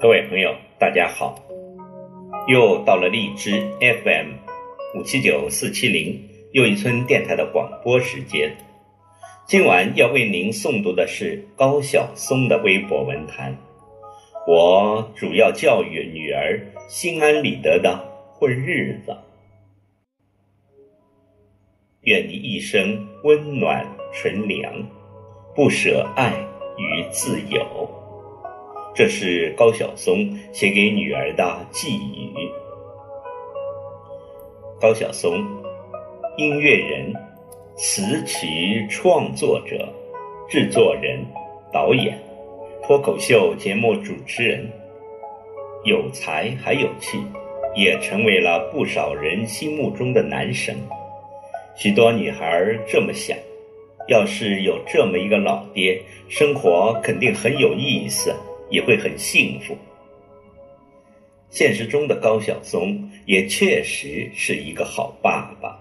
各位朋友，大家好！又到了荔枝 FM 五七九四七零又一村电台的广播时间。今晚要为您诵读的是高晓松的微博文坛。我主要教育女儿心安理得的混日子。愿你一生温暖纯良，不舍爱与自由。这是高晓松写给女儿的寄语。高晓松，音乐人、词曲创作者、制作人、导演、脱口秀节目主持人，有才还有气，也成为了不少人心目中的男神。许多女孩这么想：要是有这么一个老爹，生活肯定很有意思。也会很幸福。现实中的高晓松也确实是一个好爸爸，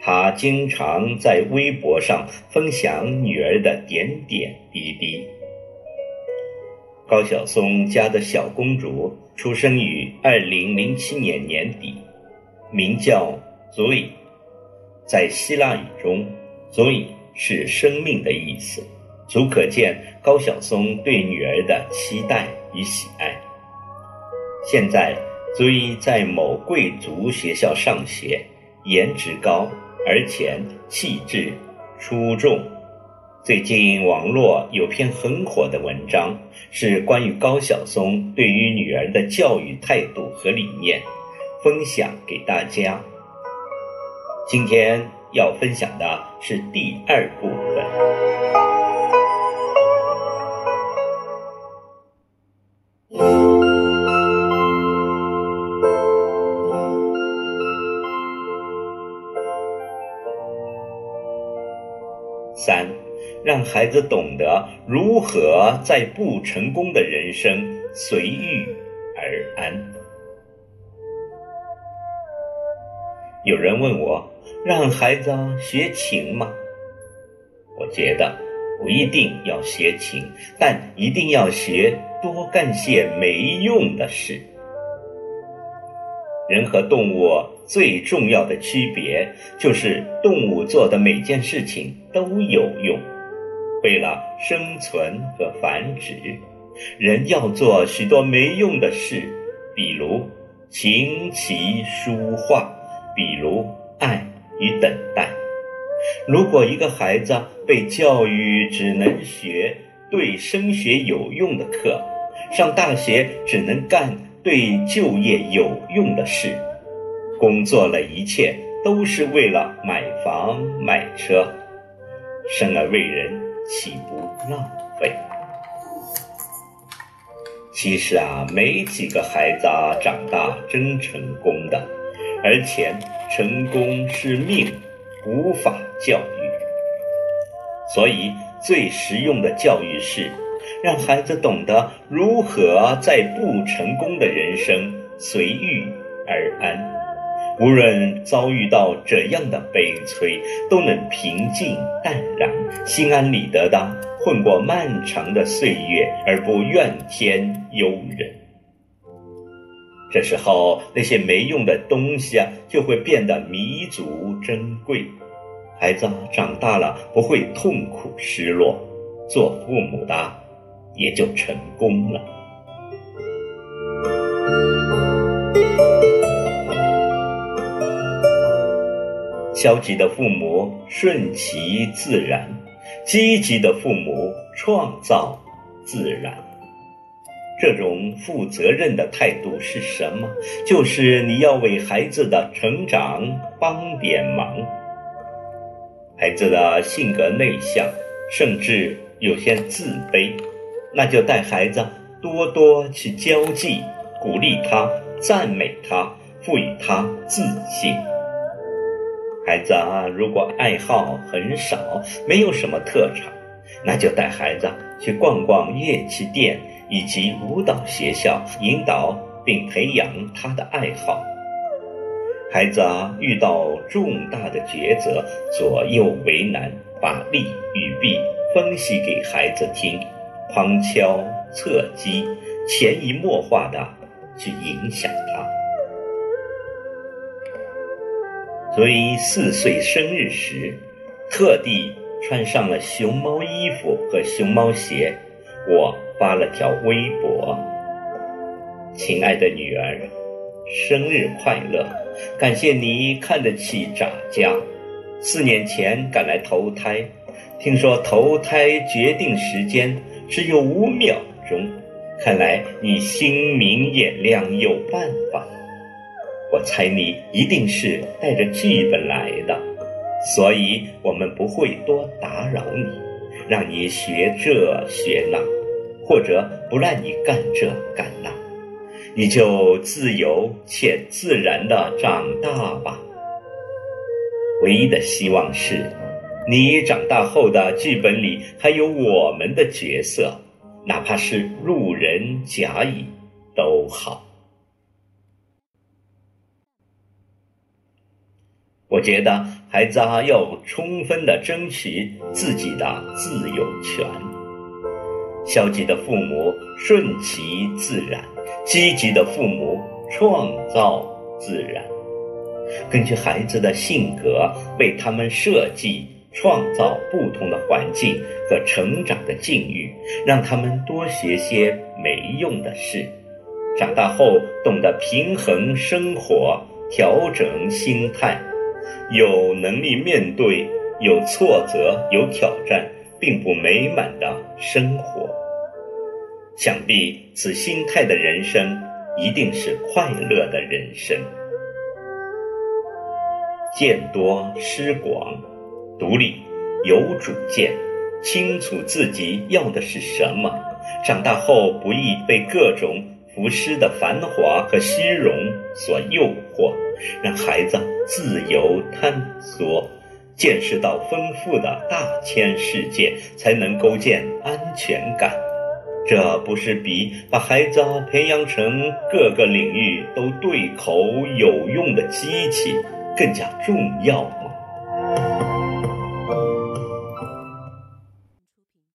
他经常在微博上分享女儿的点点滴滴。高晓松家的小公主出生于二零零七年年底，名叫 Zoe，在希腊语中，Zoe 是生命的意思。足可见高晓松对女儿的期待与喜爱。现在，足以在某贵族学校上学，颜值高，而且气质出众。最近网络有篇很火的文章，是关于高晓松对于女儿的教育态度和理念，分享给大家。今天要分享的是第二部分。三，让孩子懂得如何在不成功的人生随遇而安。有人问我，让孩子学琴吗？我觉得不一定要学琴，但一定要学多干些没用的事。人和动物最重要的区别，就是动物做的每件事情都有用，为了生存和繁殖；人要做许多没用的事，比如琴棋书画，比如爱与等待。如果一个孩子被教育只能学对升学有用的课，上大学只能干。对就业有用的事，工作了一切都是为了买房买车，生而为人岂不浪费？其实啊，没几个孩子啊长大真成功的，而且成功是命，无法教育。所以最实用的教育是。让孩子懂得如何在不成功的人生随遇而安，无论遭遇到怎样的悲催，都能平静淡然、心安理得的混过漫长的岁月，而不怨天尤人。这时候，那些没用的东西啊，就会变得弥足珍贵。孩子长大了，不会痛苦失落。做父母的。也就成功了。消极的父母顺其自然，积极的父母创造自然。这种负责任的态度是什么？就是你要为孩子的成长帮点忙。孩子的性格内向，甚至有些自卑。那就带孩子多多去交际，鼓励他，赞美他，赋予他自信。孩子啊，如果爱好很少，没有什么特长，那就带孩子去逛逛乐器店以及舞蹈学校，引导并培养他的爱好。孩子啊，遇到重大的抉择，左右为难，把利与弊分析给孩子听。旁敲侧击，潜移默化的去影响他。所以四岁生日时，特地穿上了熊猫衣服和熊猫鞋，我发了条微博：“亲爱的女儿，生日快乐！感谢你看得起咱家。”四年前赶来投胎，听说投胎决定时间只有五秒钟，看来你心明眼亮有办法。我猜你一定是带着剧本来的，所以我们不会多打扰你，让你学这学那，或者不让你干这干那，你就自由且自然的长大吧。唯一的希望是，你长大后的剧本里还有我们的角色，哪怕是路人甲乙都好。我觉得孩子啊，要充分的争取自己的自由权。消极的父母顺其自然，积极的父母创造自然。根据孩子的性格，为他们设计、创造不同的环境和成长的境遇，让他们多学些没用的事，长大后懂得平衡生活，调整心态，有能力面对有挫折、有挑战并不美满的生活。想必此心态的人生，一定是快乐的人生。见多识广，独立有主见，清楚自己要的是什么。长大后不易被各种浮世的繁华和虚荣所诱惑，让孩子自由探索，见识到丰富的大千世界，才能构建安全感。这不是比把孩子培养成各个领域都对口有用的机器？更加重要。